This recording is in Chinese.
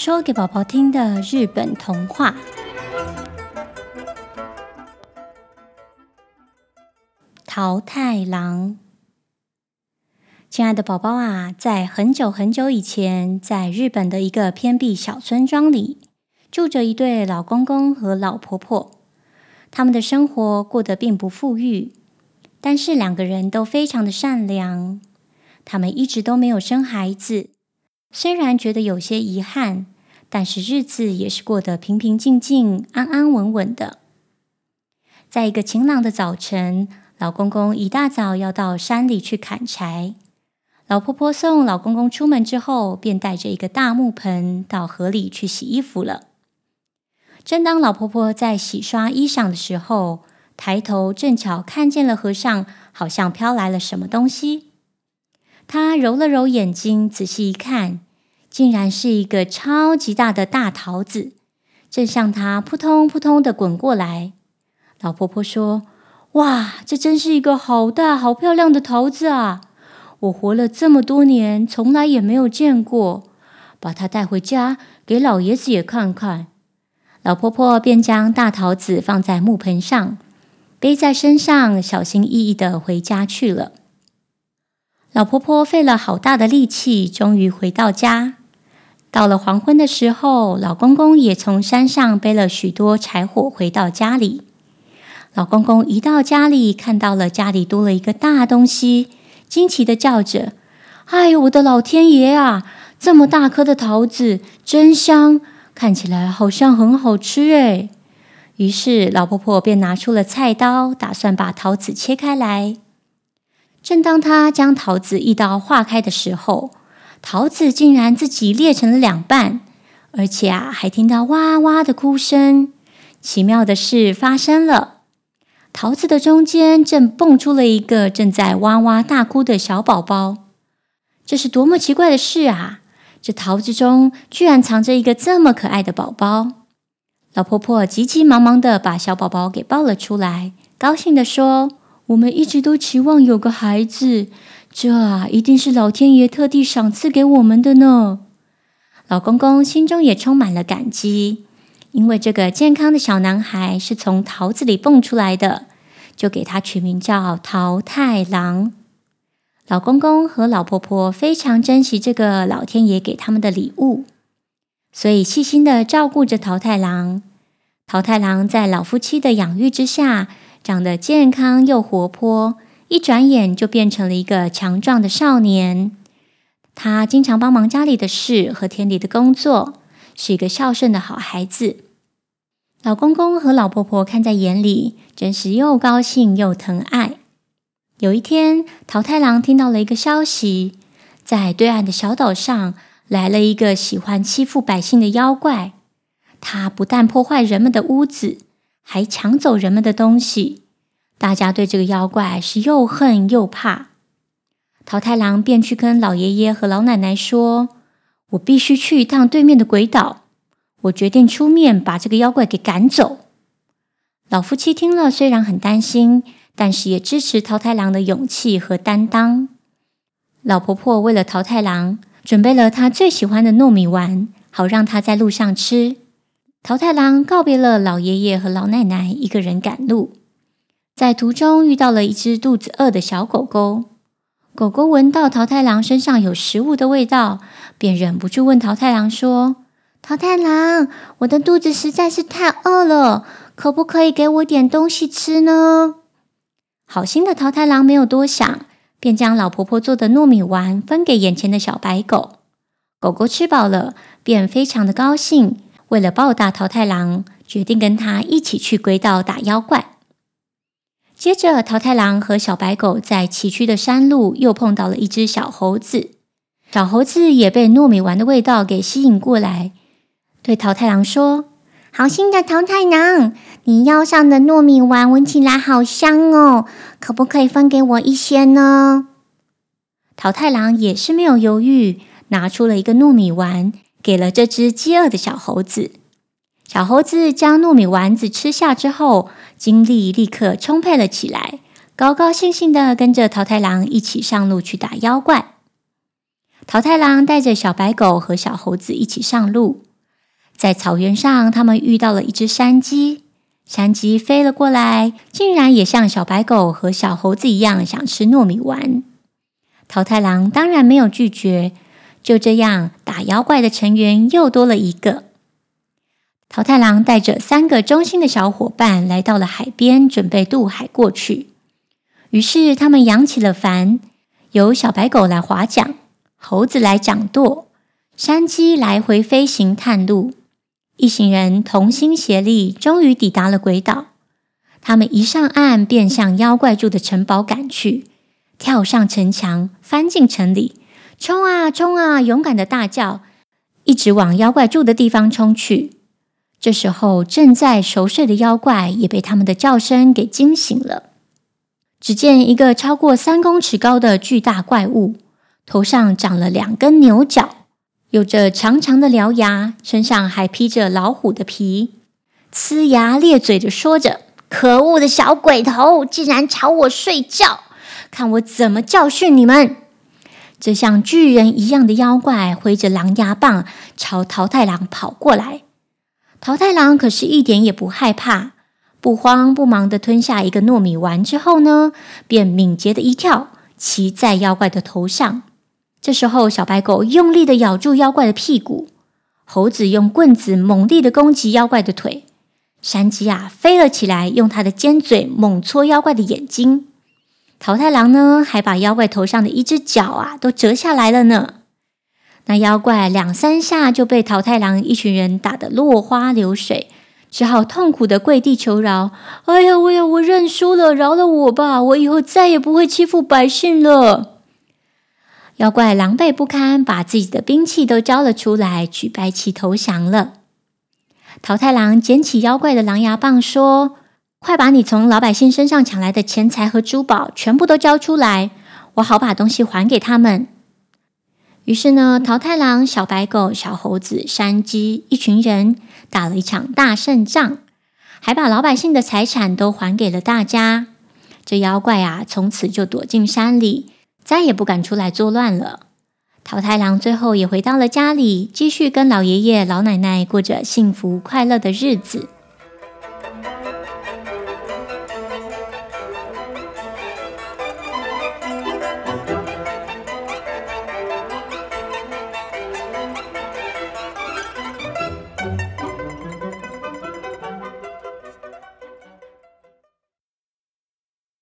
说给宝宝听的日本童话《桃太郎》。亲爱的宝宝啊，在很久很久以前，在日本的一个偏僻小村庄里，住着一对老公公和老婆婆。他们的生活过得并不富裕，但是两个人都非常的善良。他们一直都没有生孩子。虽然觉得有些遗憾，但是日子也是过得平平静静、安安稳稳的。在一个晴朗的早晨，老公公一大早要到山里去砍柴，老婆婆送老公公出门之后，便带着一个大木盆到河里去洗衣服了。正当老婆婆在洗刷衣裳的时候，抬头正巧看见了河上好像飘来了什么东西。他揉了揉眼睛，仔细一看，竟然是一个超级大的大桃子，正向他扑通扑通的滚过来。老婆婆说：“哇，这真是一个好大、好漂亮的桃子啊！我活了这么多年，从来也没有见过。把它带回家，给老爷子也看看。”老婆婆便将大桃子放在木盆上，背在身上，小心翼翼的回家去了。老婆婆费了好大的力气，终于回到家。到了黄昏的时候，老公公也从山上背了许多柴火回到家里。老公公一到家里，看到了家里多了一个大东西，惊奇的叫着：“哎呦，我的老天爷啊！这么大颗的桃子，真香，看起来好像很好吃诶。”于是老婆婆便拿出了菜刀，打算把桃子切开来。正当他将桃子一刀划开的时候，桃子竟然自己裂成了两半，而且啊，还听到哇哇的哭声。奇妙的事发生了，桃子的中间正蹦出了一个正在哇哇大哭的小宝宝。这是多么奇怪的事啊！这桃子中居然藏着一个这么可爱的宝宝。老婆婆急急忙忙的把小宝宝给抱了出来，高兴的说。我们一直都期望有个孩子，这啊，一定是老天爷特地赏赐给我们的呢。老公公心中也充满了感激，因为这个健康的小男孩是从桃子里蹦出来的，就给他取名叫桃太郎。老公公和老婆婆非常珍惜这个老天爷给他们的礼物，所以细心的照顾着桃太郎。桃太郎在老夫妻的养育之下，长得健康又活泼，一转眼就变成了一个强壮的少年。他经常帮忙家里的事和田里的工作，是一个孝顺的好孩子。老公公和老婆婆看在眼里，真是又高兴又疼爱。有一天，桃太郎听到了一个消息，在对岸的小岛上来了一个喜欢欺负百姓的妖怪。他不但破坏人们的屋子，还抢走人们的东西，大家对这个妖怪是又恨又怕。桃太郎便去跟老爷爷和老奶奶说：“我必须去一趟对面的鬼岛，我决定出面把这个妖怪给赶走。”老夫妻听了，虽然很担心，但是也支持桃太郎的勇气和担当。老婆婆为了桃太郎准备了他最喜欢的糯米丸，好让他在路上吃。桃太郎告别了老爷爷和老奶奶，一个人赶路。在途中遇到了一只肚子饿的小狗狗，狗狗闻到桃太郎身上有食物的味道，便忍不住问桃太郎说：“桃太郎，我的肚子实在是太饿了，可不可以给我点东西吃呢？”好心的桃太郎没有多想，便将老婆婆做的糯米丸分给眼前的小白狗。狗狗吃饱了，便非常的高兴。为了报答桃太郎，决定跟他一起去鬼岛打妖怪。接着，桃太郎和小白狗在崎岖的山路又碰到了一只小猴子。小猴子也被糯米丸的味道给吸引过来，对桃太郎说：“好心的桃太郎，你腰上的糯米丸闻起来好香哦，可不可以分给我一些呢？”桃太郎也是没有犹豫，拿出了一个糯米丸。给了这只饥饿的小猴子，小猴子将糯米丸子吃下之后，精力立刻充沛了起来，高高兴兴地跟着桃太郎一起上路去打妖怪。桃太郎带着小白狗和小猴子一起上路，在草原上，他们遇到了一只山鸡。山鸡飞了过来，竟然也像小白狗和小猴子一样想吃糯米丸。桃太郎当然没有拒绝。就这样，打妖怪的成员又多了一个。桃太郎带着三个忠心的小伙伴来到了海边，准备渡海过去。于是他们扬起了帆，由小白狗来划桨，猴子来掌舵，山鸡来回飞行探路。一行人同心协力，终于抵达了鬼岛。他们一上岸，便向妖怪住的城堡赶去，跳上城墙，翻进城里，冲啊冲啊！勇敢的大叫，一直往妖怪住的地方冲去。这时候，正在熟睡的妖怪也被他们的叫声给惊醒了。只见一个超过三公尺高的巨大怪物，头上长了两根牛角。有着长长的獠牙，身上还披着老虎的皮，呲牙咧嘴的说着：“可恶的小鬼头，竟然吵我睡觉，看我怎么教训你们！”这像巨人一样的妖怪挥着狼牙棒朝桃太郎跑过来，桃太郎可是一点也不害怕，不慌不忙的吞下一个糯米丸之后呢，便敏捷的一跳，骑在妖怪的头上。这时候，小白狗用力的咬住妖怪的屁股，猴子用棍子猛力的攻击妖怪的腿，山鸡啊飞了起来，用它的尖嘴猛戳妖怪的眼睛。桃太郎呢，还把妖怪头上的一只角啊都折下来了呢。那妖怪两三下就被桃太郎一群人打得落花流水，只好痛苦的跪地求饶：“哎呀，我呀，我认输了，饶了我吧，我以后再也不会欺负百姓了。”妖怪狼狈不堪，把自己的兵器都交了出来，举白旗投降了。桃太郎捡起妖怪的狼牙棒，说：“快把你从老百姓身上抢来的钱财和珠宝全部都交出来，我好把东西还给他们。”于是呢，桃太郎、小白狗、小猴子、山鸡一群人打了一场大胜仗，还把老百姓的财产都还给了大家。这妖怪啊，从此就躲进山里。再也不敢出来作乱了。桃太郎最后也回到了家里，继续跟老爷爷、老奶奶过着幸福快乐的日子。